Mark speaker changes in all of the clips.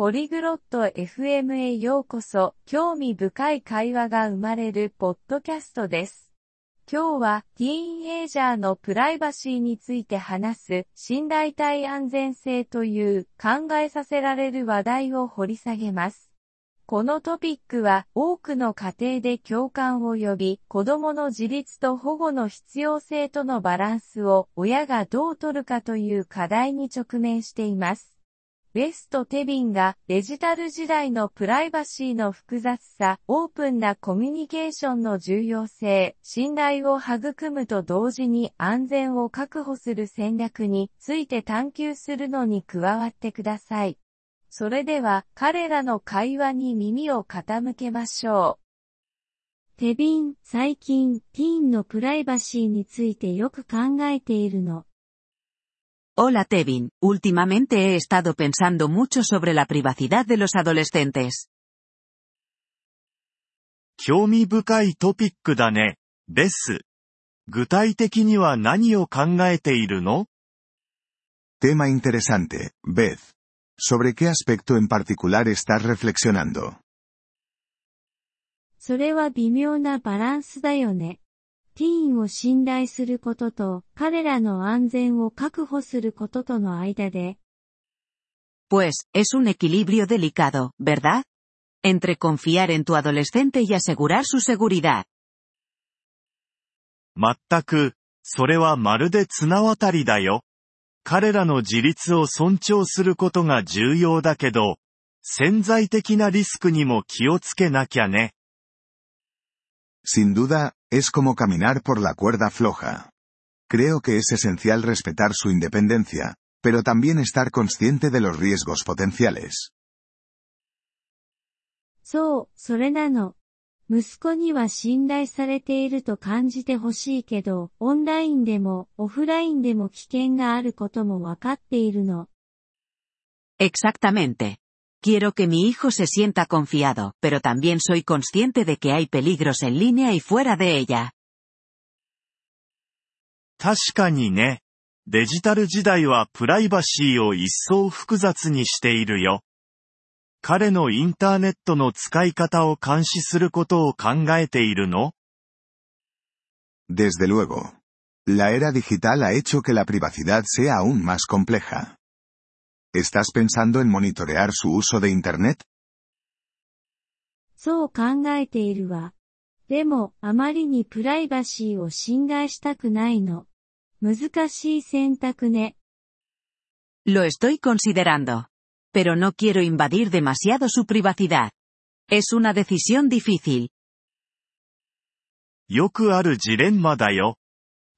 Speaker 1: ポリグロット FM へようこそ、興味深い会話が生まれるポッドキャストです。今日は、ティーンエイジャーのプライバシーについて話す、信頼体安全性という考えさせられる話題を掘り下げます。このトピックは多くの家庭で共感を呼び、子供の自立と保護の必要性とのバランスを親がどう取るかという課題に直面しています。ベスト・テビンがデジタル時代のプライバシーの複雑さ、オープンなコミュニケーションの重要性、信頼を育むと同時に安全を確保する戦略について探求するのに加わってください。それでは彼らの会話に耳を傾けましょう。
Speaker 2: テビン、最近、ティーンのプライバシーについてよく考えているの。
Speaker 3: Hola Tevin, últimamente he estado pensando mucho sobre la privacidad de los adolescentes.
Speaker 4: 興味深いトピックだね、ベス。具体的には何を考えているの
Speaker 5: Tema interesante, Beth. ¿Sobre qué aspecto en particular estás reflexionando?
Speaker 2: それは微妙なバランスだよね。 ティーンを信頼することと、彼らの安全を確保することとの間で。
Speaker 3: Pues, es un equilibrio delicado, ¿verdad? Entre confiar en tu adolescente y asegurar su seguridad.
Speaker 4: 全く、それはまるで綱渡りだよ。彼らの自立を尊重することが重要だけど、潜在的なリスクにも気をつけなきゃね。
Speaker 5: Sin duda, es como caminar por la cuerda floja. Creo que es esencial respetar su independencia, pero también estar consciente de los riesgos potenciales.
Speaker 2: そう、それなの。息子には信頼されていると感じてほしいけど、オンラインでもオフラインでも危険があることもわかっているの。
Speaker 3: Exactamente. Quiero que mi hijo se sienta confiado, pero también soy consciente de que hay peligros en línea y fuera de ella.
Speaker 4: 確かにね。デジタル時代はプライバシーを一層複雑にしているよ。彼のインターネットの使い方を監視することを考えているの
Speaker 5: Desde luego. La era digital ha hecho que la privacidad sea aún más compleja. ¿Estás pensando en monitorear su uso de Internet?
Speaker 2: そう考えているわ。でも、あまりにプライバシーを侵害したくないの。難しい選択ね。
Speaker 3: Lo estoy considerando. Pero no quiero invadir demasiado su privacidad. Es una decisión difícil.
Speaker 4: よくあるジレンマだよ。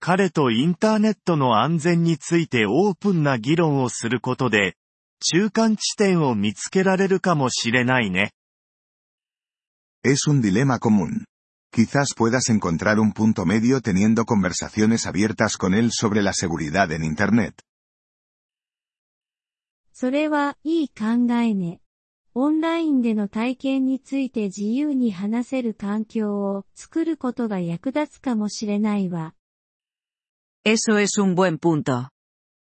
Speaker 4: 彼とインターネットの安全についてオープンな議論をすることで、中間地点を見つけられるかもしれないね。
Speaker 5: Es un dilema común. Quizás puedas encontrar un punto medio teniendo conversaciones abiertas con él sobre la seguridad en Internet.
Speaker 2: それはいい考えね。オンラインでの体験について自由に話せる環境を作ることが役立つかもしれないわ。
Speaker 3: Eso es un buen punto.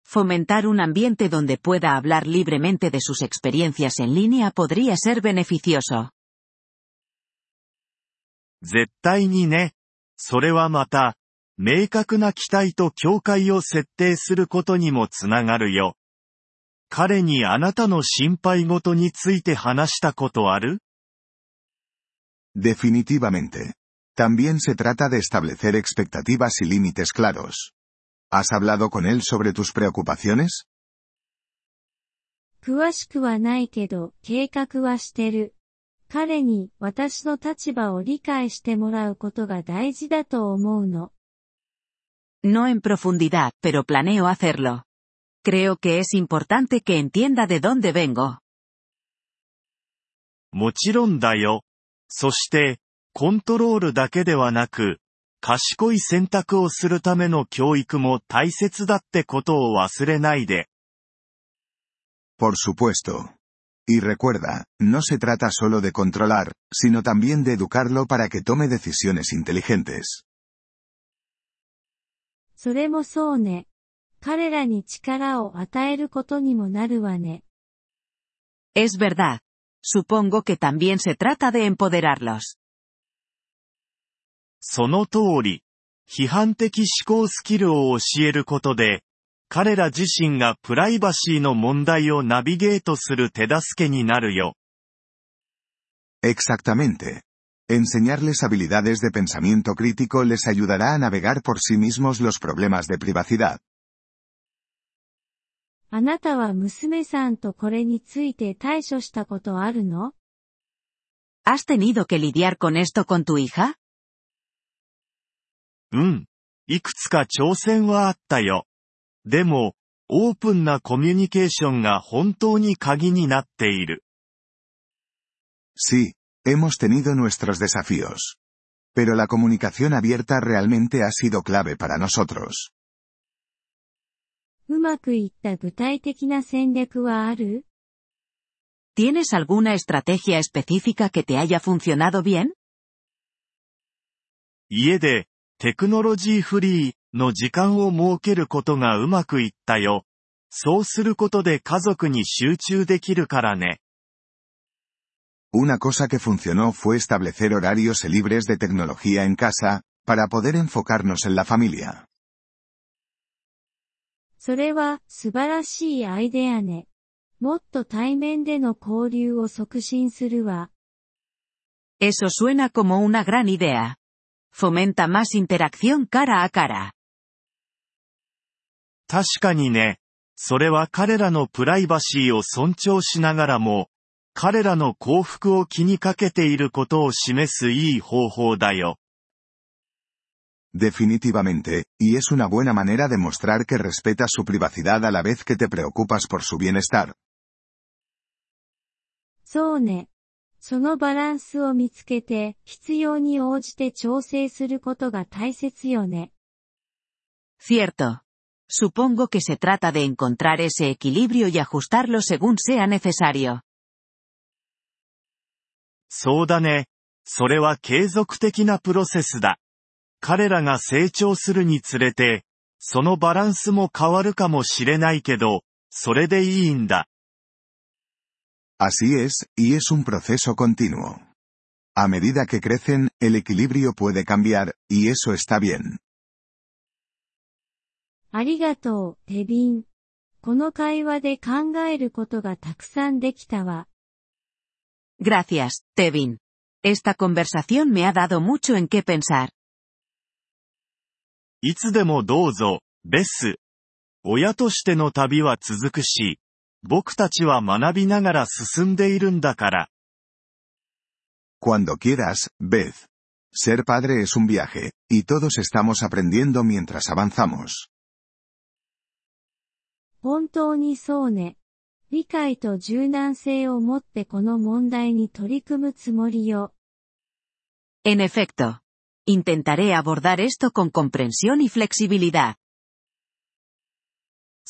Speaker 3: Fomentar un ambiente donde pueda hablar libremente de sus experiencias en línea podría ser beneficioso.
Speaker 4: 絶対にね。それはまた、明確な期待と境界を設定することにもつながるよ。彼にあなたの心配事について話したことある
Speaker 5: Definitivamente. También se trata de establecer expectativas y límites claros. ¿Has hablado con él sobre tus preocupaciones?
Speaker 2: 詳しくはないけど、計画はしてる。彼に私の立場を理解してもらうことが大事だと思うの。
Speaker 3: No en profundidad, pero planeo hacerlo. Creo que es importante que entienda de dónde vengo.
Speaker 4: もちろんだよ。そして、コントロールだけではなく、 賢い選択をするための教育も大切だってことを忘れないで。
Speaker 5: Por supuesto. Y recuerda, no se trata solo de controlar, sino también de educarlo para que tome decisiones inteligentes.
Speaker 2: それもそうね。彼らに力を与えることにもなるわね。
Speaker 3: Es verdad. Supongo que también se trata de empoderarlos.
Speaker 4: その通り。批判的思考スキルを教えることで、彼ら自身がプライバシーの問題をナビゲートする手助けになるよ。
Speaker 5: Exactamente. Enseñarles habilidades de pensamiento crítico les ayudará a navegar por sí mismos los problemas de privacidad.
Speaker 2: あなたは娘さんとこれについて対処したことあるの
Speaker 3: ¿Has tenido que lidiar con esto con tu hija?
Speaker 4: うん。いくつか挑戦はあったよ。でも、オープンなコミュニケーションが本当に鍵になっている。
Speaker 5: Sí, hemos tenido nuestros desafíos. Pero la comunicación abierta realmente ha sido clave para nosotros.
Speaker 2: うまくいった具体的な戦略はある
Speaker 3: ¿Tienes alguna estrategia específica que te haya funcionado bien?
Speaker 4: 家で、 テクノロジーフリーの時間を設けることがうまくいったよ。そうすることで家族に集中できるからね。
Speaker 5: Una cosa que funcionó fue establecer horarios libres de tecnología en casa, para poder enfocarnos en la familia.
Speaker 2: それは素晴らしいアイデアね。もっと対面での交流を促進するわ。
Speaker 3: Eso suena como una gran idea. Fomenta más interacción cara a cara.
Speaker 4: 確かにね。それは彼らのプライバシーを尊重しながらも、彼らの幸福を気にかけていることを示すいい方法だよ。
Speaker 5: Definitivamente, y es una buena manera de mostrar que respetas su privacidad a la vez que te preocupas por su bienestar.
Speaker 2: そうね。そのバランスを見つけて、必要に応じて調整することが大切よね。
Speaker 3: Cierto. Supongo que se trata de encontrar ese equilibrio y ajustarlo según sea necesario.
Speaker 4: そうだね。それは継続的なプロセスだ。彼らが成長するにつれて、そのバランスも変わるかもしれないけど、それでいいんだ。
Speaker 5: Así es, y es un proceso continuo. A medida que crecen, el equilibrio puede cambiar, y eso está bien.
Speaker 2: ありがとう、テビン。この会話で考えることがたくさんできたわ。
Speaker 3: Gracias, Tevin. Esta conversación me ha dado mucho en qué pensar.
Speaker 4: いつでもどうぞ、ベス。親としての旅は続くし、 僕たちは学びながら進んでいるんだから。
Speaker 5: Cuando quieras, Beth. Ser padre es un viaje, y todos estamos aprendiendo mientras avanzamos.
Speaker 2: 本当にそうね。理解と柔軟性を持ってこの問題に取り組むつもりよ。
Speaker 3: En efecto. Intentaré abordar esto con comprensión y flexibilidad.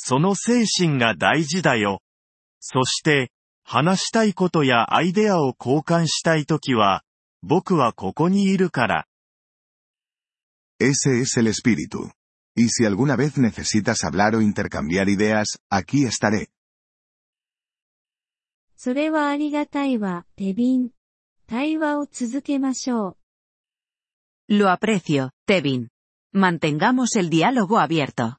Speaker 4: その精神が大事だよ。そして、話したいことやアイデアを交換したいときは、僕はここにいるから。
Speaker 5: Ese es el espíritu. Y si alguna vez necesitas hablar o intercambiar ideas, aquí estaré.
Speaker 2: それはありがたいわ、テビン。対話を続けましょう。
Speaker 3: Lo aprecio, Tevin. Mantengamos el diálogo abierto.